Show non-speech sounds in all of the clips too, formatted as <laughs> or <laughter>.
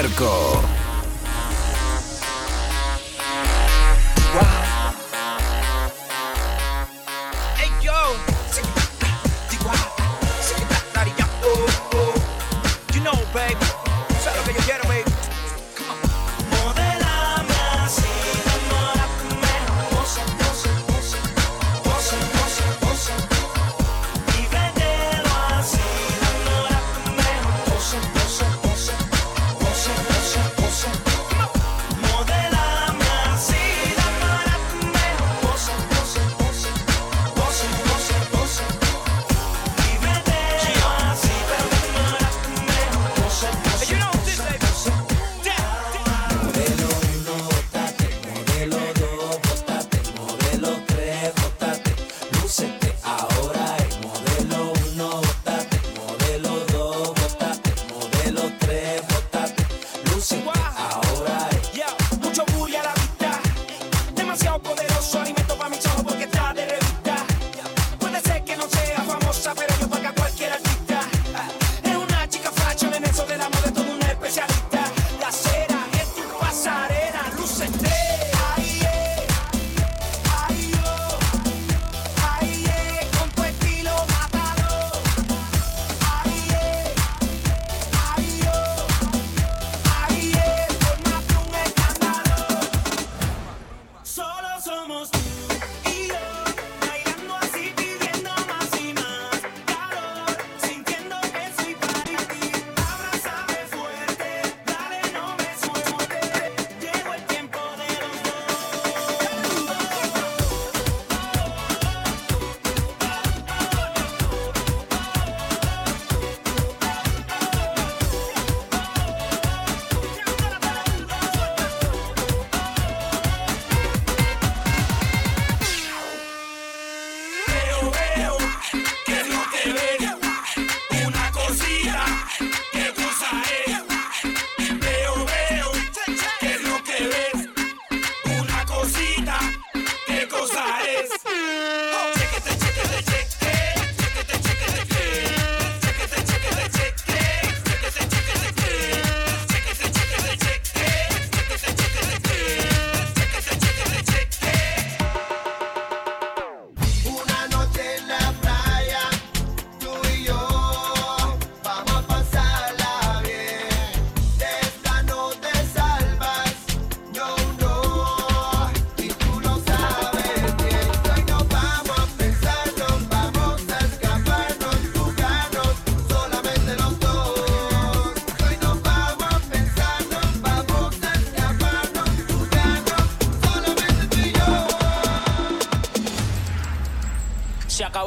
Terco.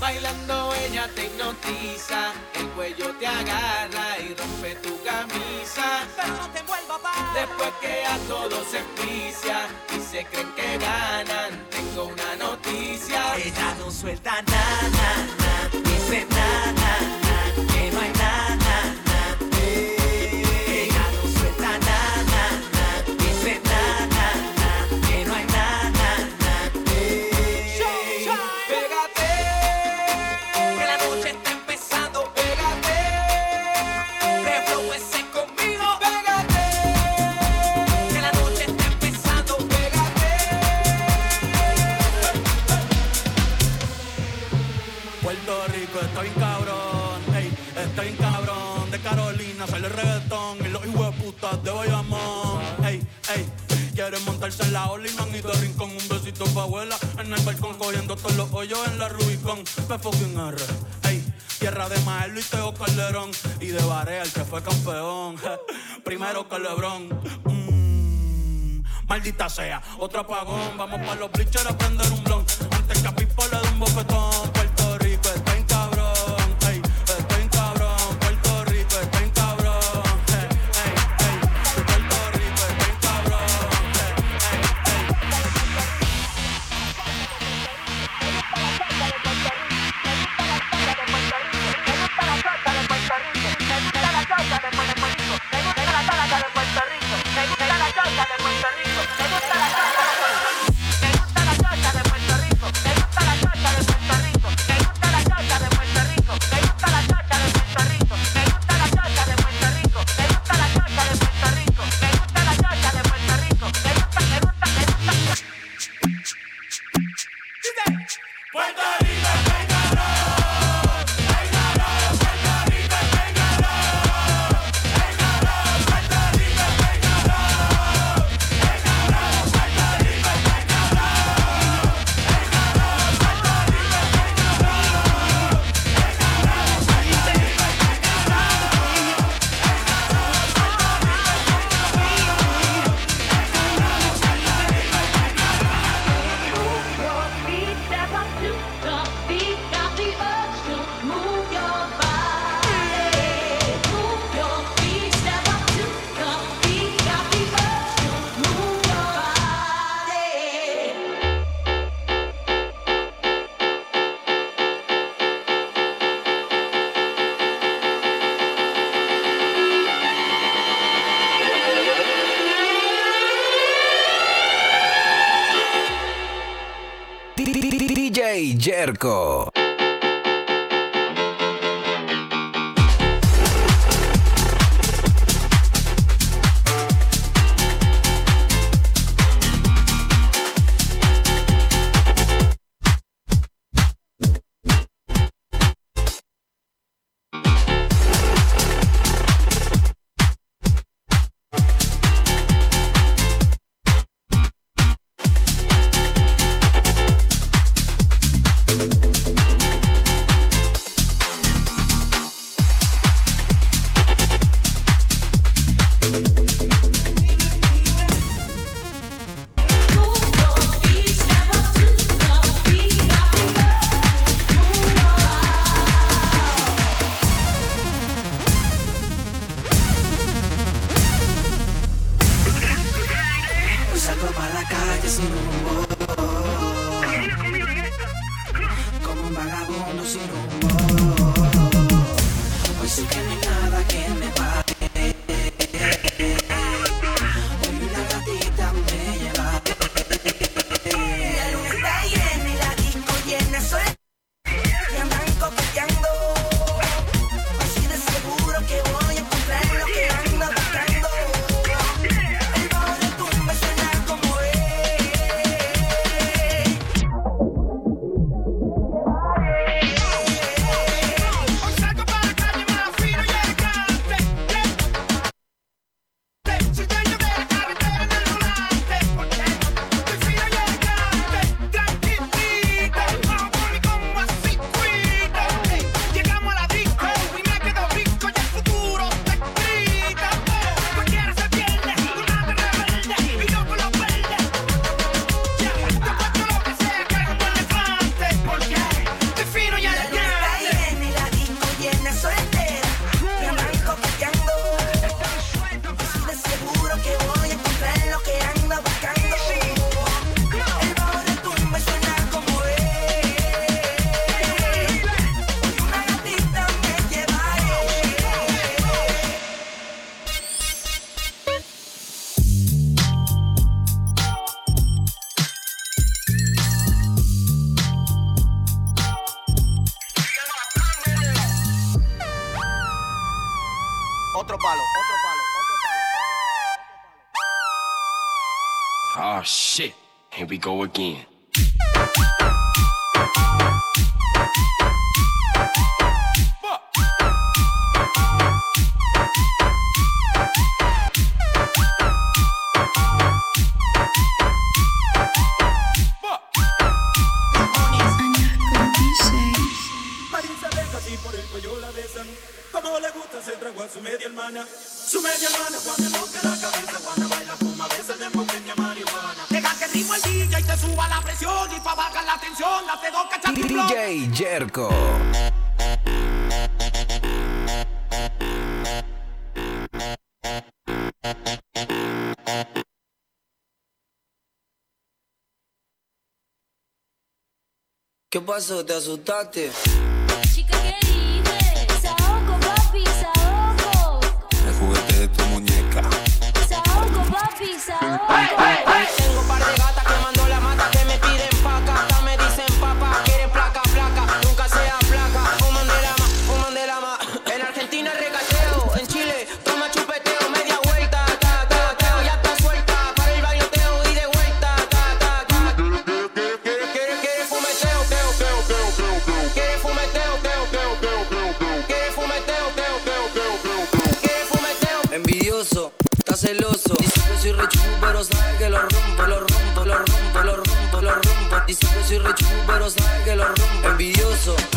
Bailando ella te hipnotiza, el cuello te agarra y rompe tu camisa. Pero no te vuelva a Después que a todos se envicia y se creen que ganan, tengo una noticia. Ella no suelta nada, nada, dice nada. Montarse en la ola y de rincón. Un besito pa' abuela en el balcón, cogiendo todos los hoyos en la Rubicon. Me fucking R, ey. Tierra de Maelo y Teo Calderón. Y de Barea, el que fue campeón. Primero que Lebron. Mm, maldita sea, otro apagón. Vamos pa' los bleachers a prender un blon. Antes que a Pipo le dé un bofetón. again. Go again. ¿Qué pasó? ¿Te asustaste? Chica, ¿qué dices? Saoco, papi, saoco. El juguete de tu muñeca. Saoco, papi, saoco. vuelo. celoso. Dice que soy re pero sabe que lo rompo, lo rompo, lo rompo, lo rompo, lo rompo. Dice que soy re pero sabe que lo rompo. Envidioso.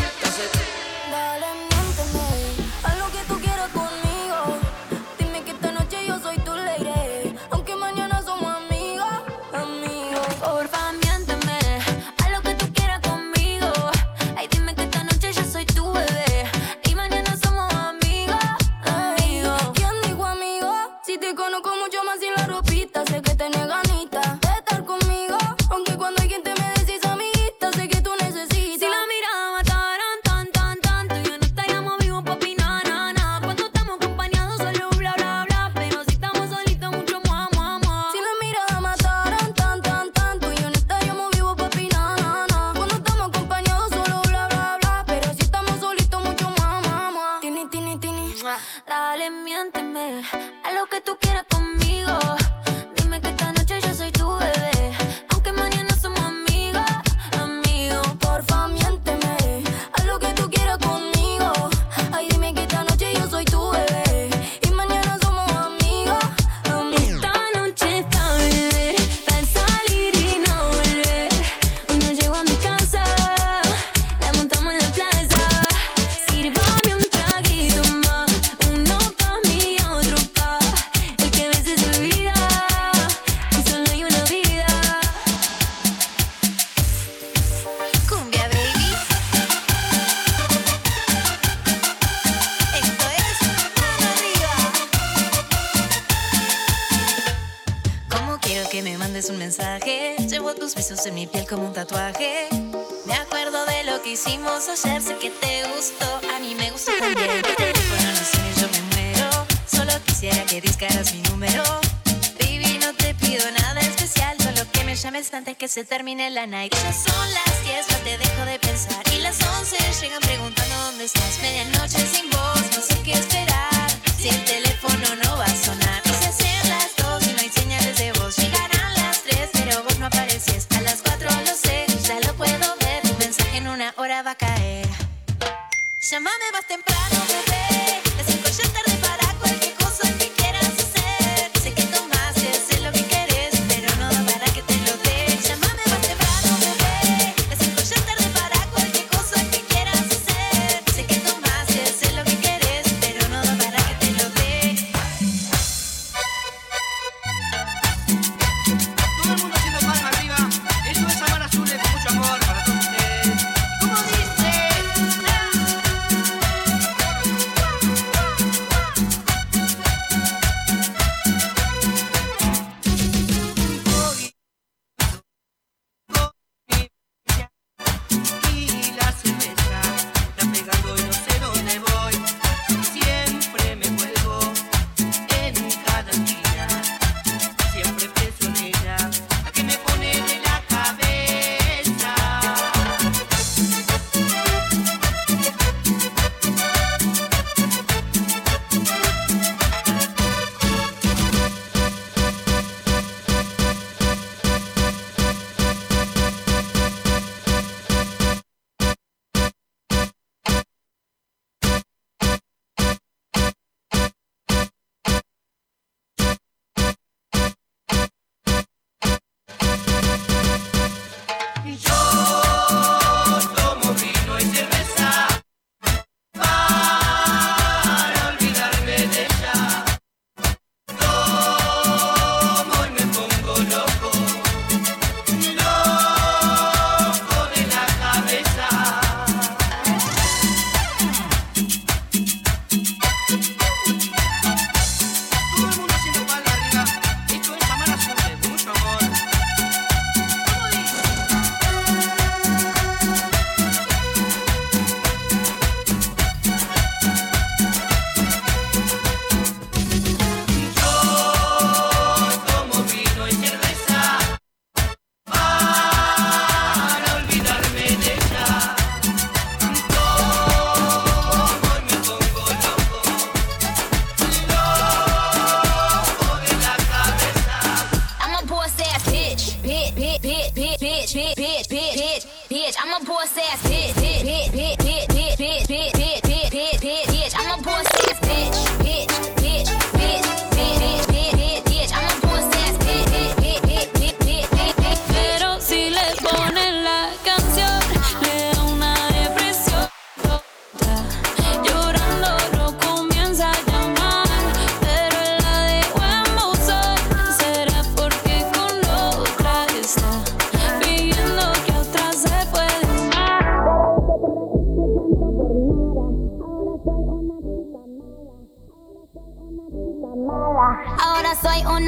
se termine la night. Sola.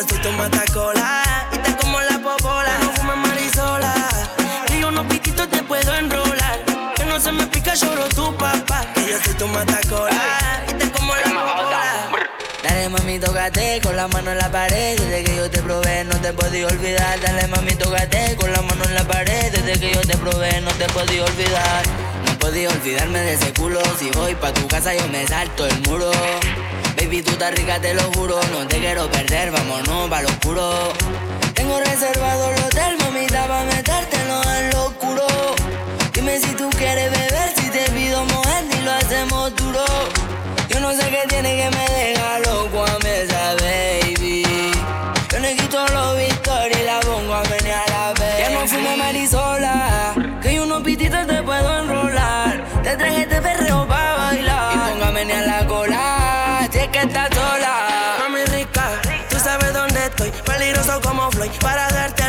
Yo soy tu matacola y te como la popola. No fumes marisola. Río unos piquitos te puedo enrolar. Que no se me pica, lloro tu papá. Que yo soy tu matacola y te como la popola. Dale mami, tócate con la mano en la pared. Desde que yo te probé, no te podía olvidar. Dale mami, tócate con la mano en la pared. Desde que yo te probé, no te podía olvidar. No podía olvidarme de ese culo. Si voy pa' tu casa, yo me salto el muro. Baby, tú estás rica, te lo juro. No te quiero perder, vámonos pa' lo oscuro. Tengo reservado el hotel, mamita, pa' metértelo en lo oscuro. Dime si tú quieres beber, si te pido mojar, ni lo hacemos duro. Yo no sé qué tiene que me deja loco a mesa, baby. Yo necesito los victorias y la pongo a menear a la vez. Ya no fumo marisol para darte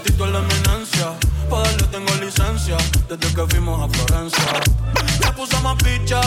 gatito en la eminencia. Pa' darle tengo licencia desde que fuimos a Florencia. Me puso más picha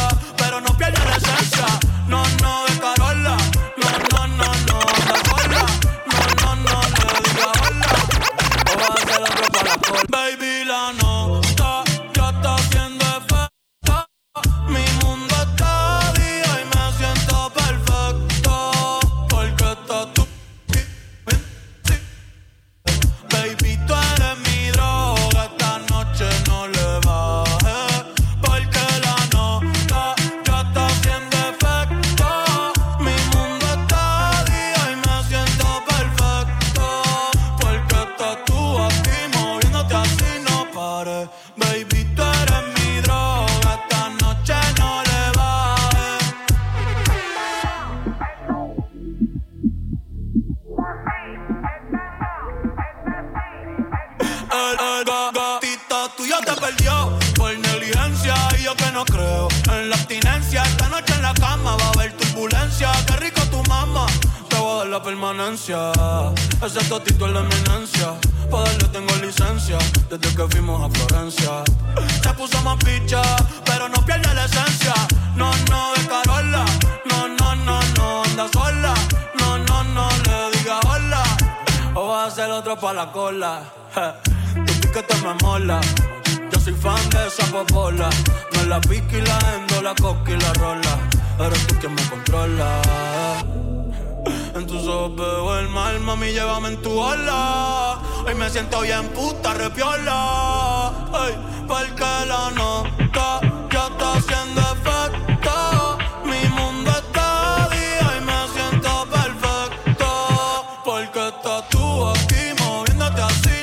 Tú aquí moviéndote así.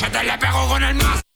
Cuatro y en lo que se te le pego con el más.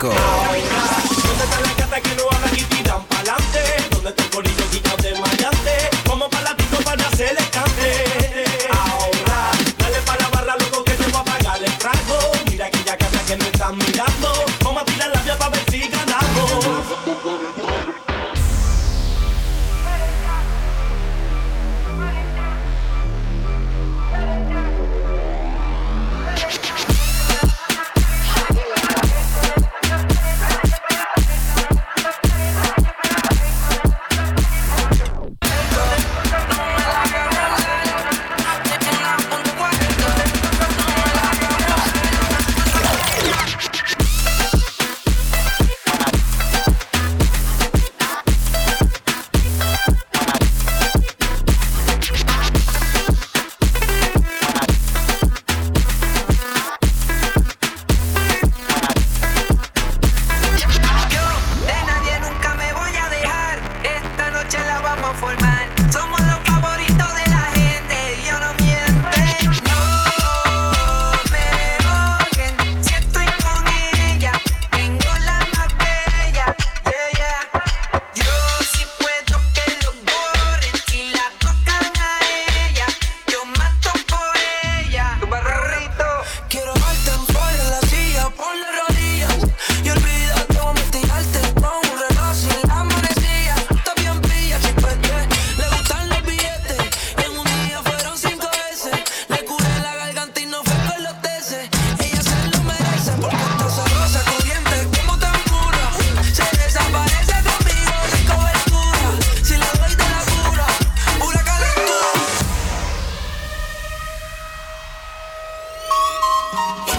DJ Yeah.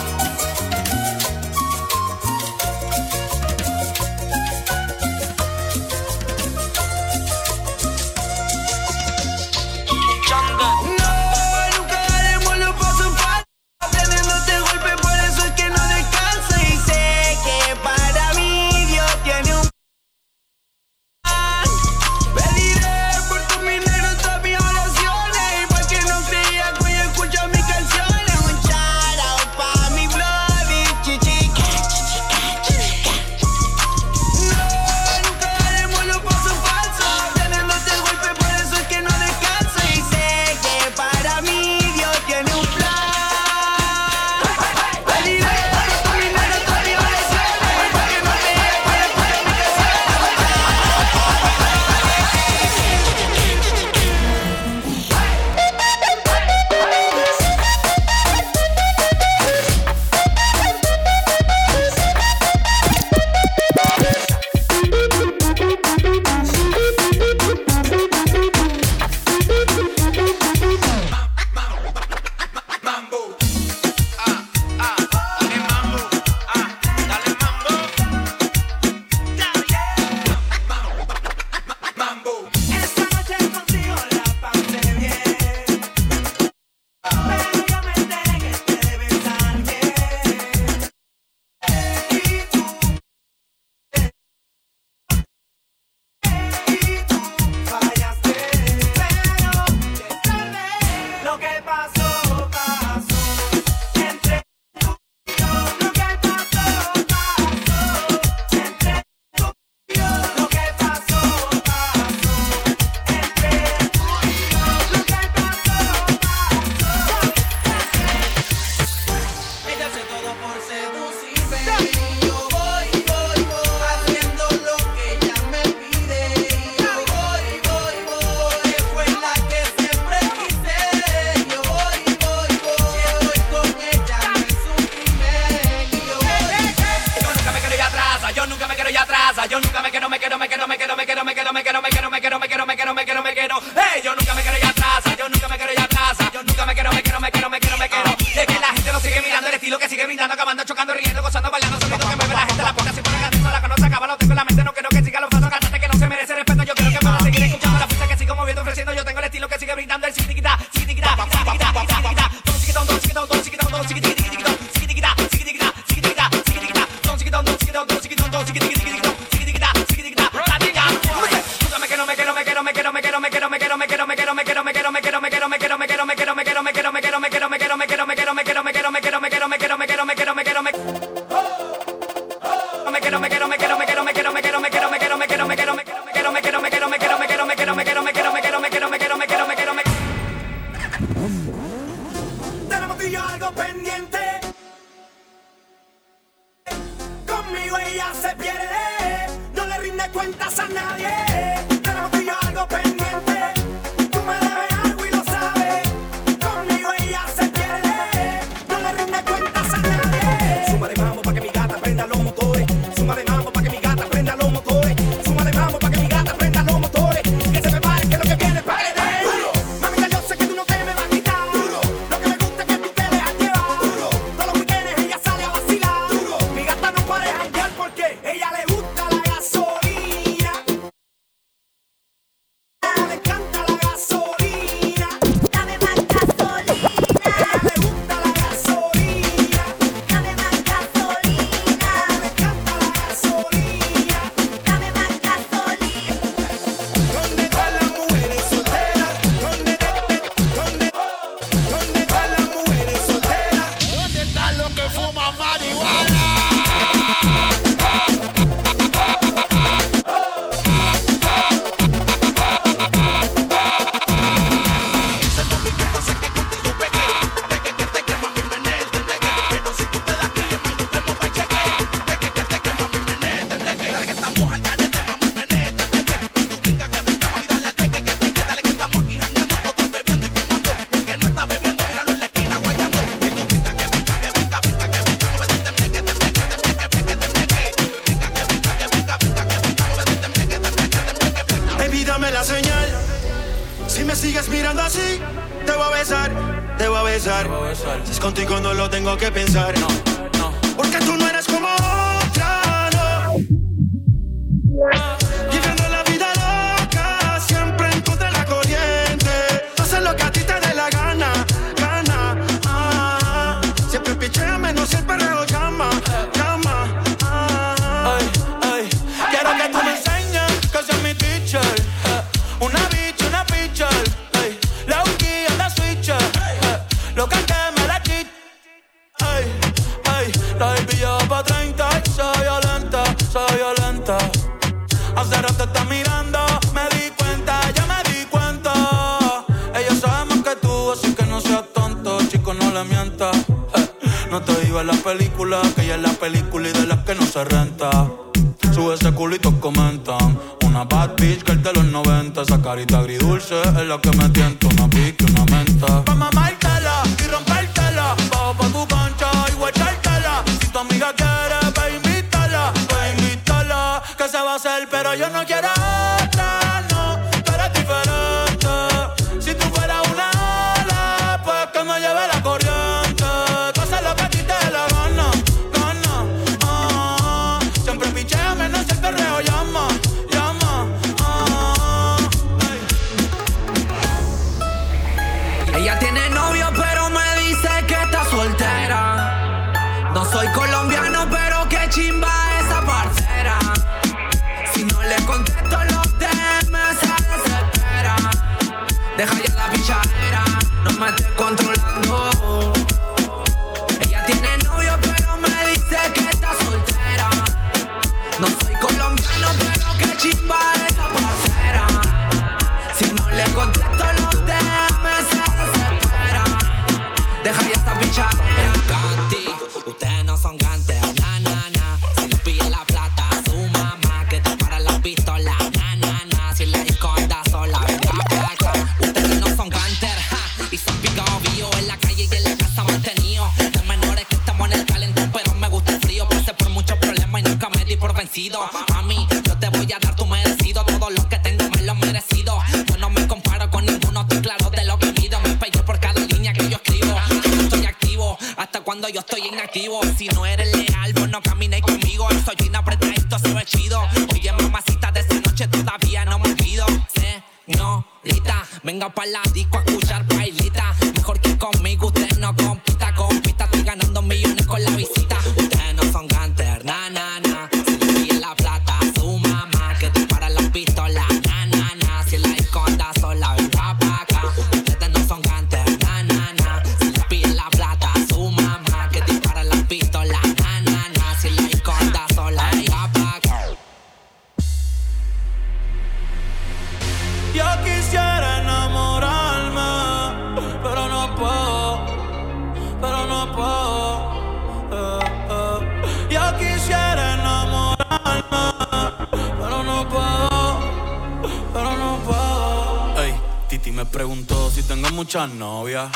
Me preguntó si tengo muchas novias.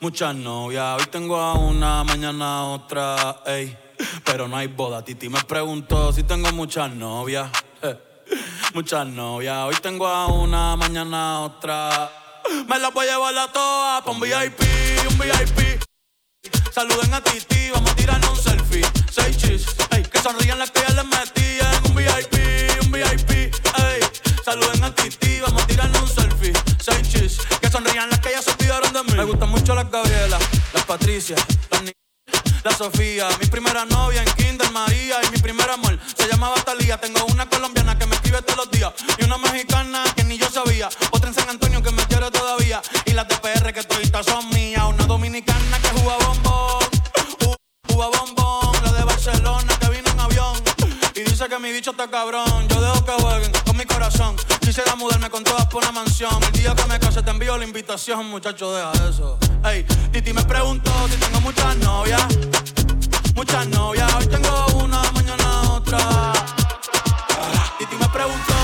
Muchas novias, hoy tengo a una, mañana otra, ey. Pero no hay boda, Titi me preguntó si tengo muchas novias. <laughs> Muchas novias, hoy tengo a una, mañana otra. Me las voy a llevar a todas pa' un VIP, un VIP. Saluden a Titi, vamos a tirarnos un selfie. Seis cheese, ey, que sonrían las que ya les metí en un VIP, un VIP, ey. Saluden a Titi, vamos a Gabriela, las Patricia, las Ni la Sofía, mi primera novia en Kinder María y mi primer amor se llamaba Talía. Tengo una colombiana que me escribe todos los días y una mexicana que ni yo sabía, otra en San Antonio que me quiere todavía y las de PR que toditas son mías, una dominicana que juega bombón, juega bombón, la de Barcelona que vino en avión y dice que mi bicho está cabrón. Yo dejo que jueguen mi corazón. Quisiera mudarme con todas por una mansión. El día que me case te envío la invitación, muchacho, deja eso. Ey, Titi me preguntó si tengo muchas novias. Muchas novias, hoy tengo una, mañana otra. Titi me preguntó,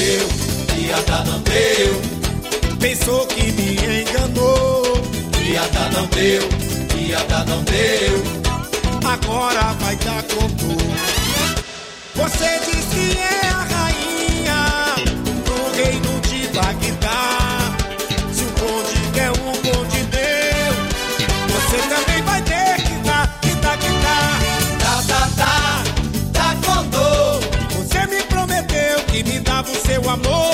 meu, iata não deu. Pensou que me enganou. Iata não deu, iata não deu. Agora vai dar conto. Você disse que é a amor.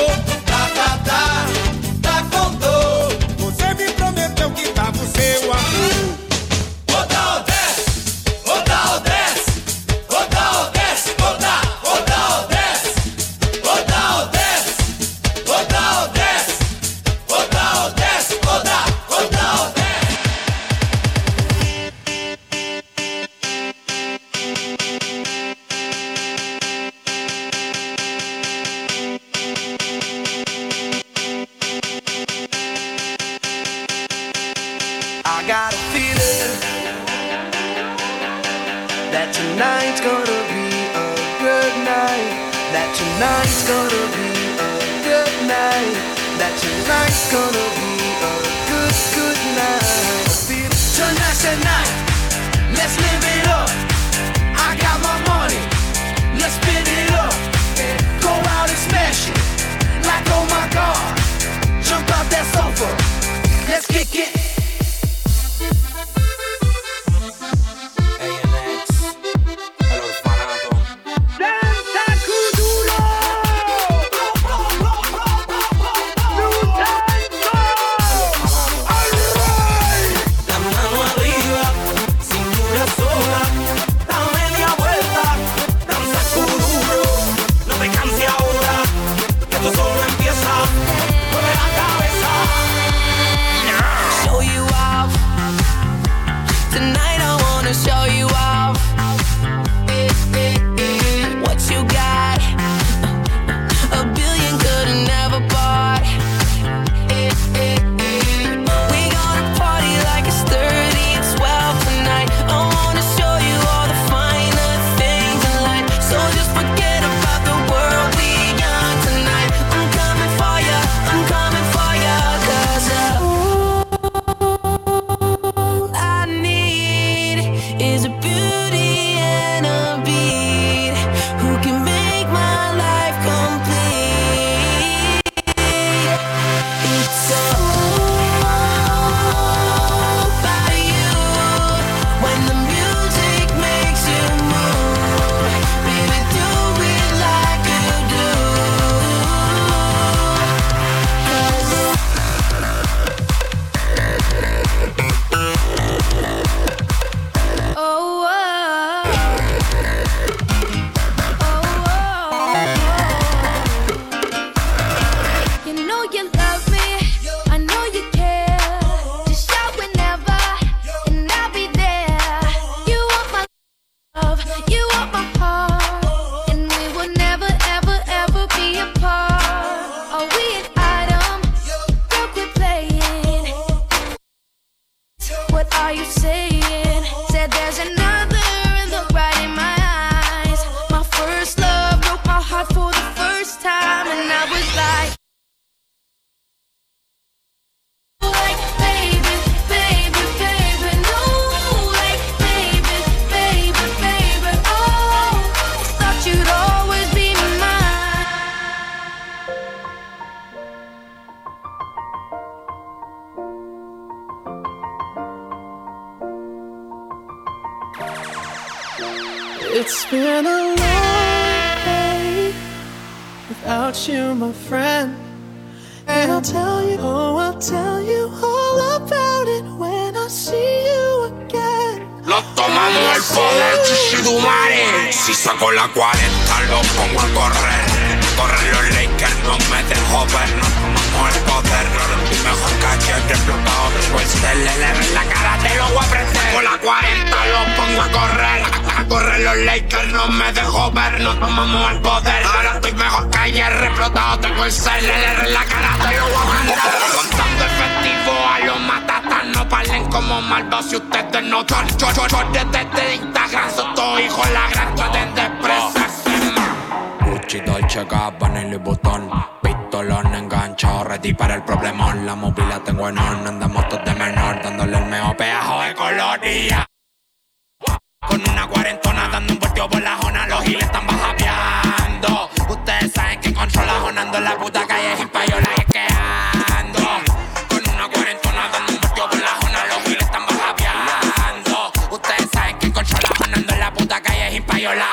It's been a long day without you, my friend. And I'll tell you, oh, I'll tell you all about it when I see you again. Nos tomamos el poder, chichidumare. Si saco la 40, lo pongo a correr. Corren los Lakers, no me dejo ver. Nos mejor calle explotado. Pues el LR en la cara te lo voy a prender. Con la 40 lo pongo a correr. A correr los Lakers, no me dejo ver. Nos tomamos el poder. Ahora estoy mejor que ayer explotado. Tengo el CLR en la cara, te lo voy a mandar. Contando efectivo a los matatas. No paren como malvados si ustedes no son. Yo, yo, yo desde Instagram son todos hijos la gran. Pueden despreciarse Gucci, Dolce, Gabbana y Louis Vuitton Pistolón enganchado, ready para el problemón La móvil tengo en on, andamos todos de menor Dándole el mejor peajo de coloría Con una cuarentona dando un vuelto por la zona Los giles están bajapeando Ustedes saben que controla jonando la puta calle y payola y es que ando Con una cuarentona dando un vuelto por la zona Los giles están bajapeando Ustedes saben que controla jonando la puta calle y payola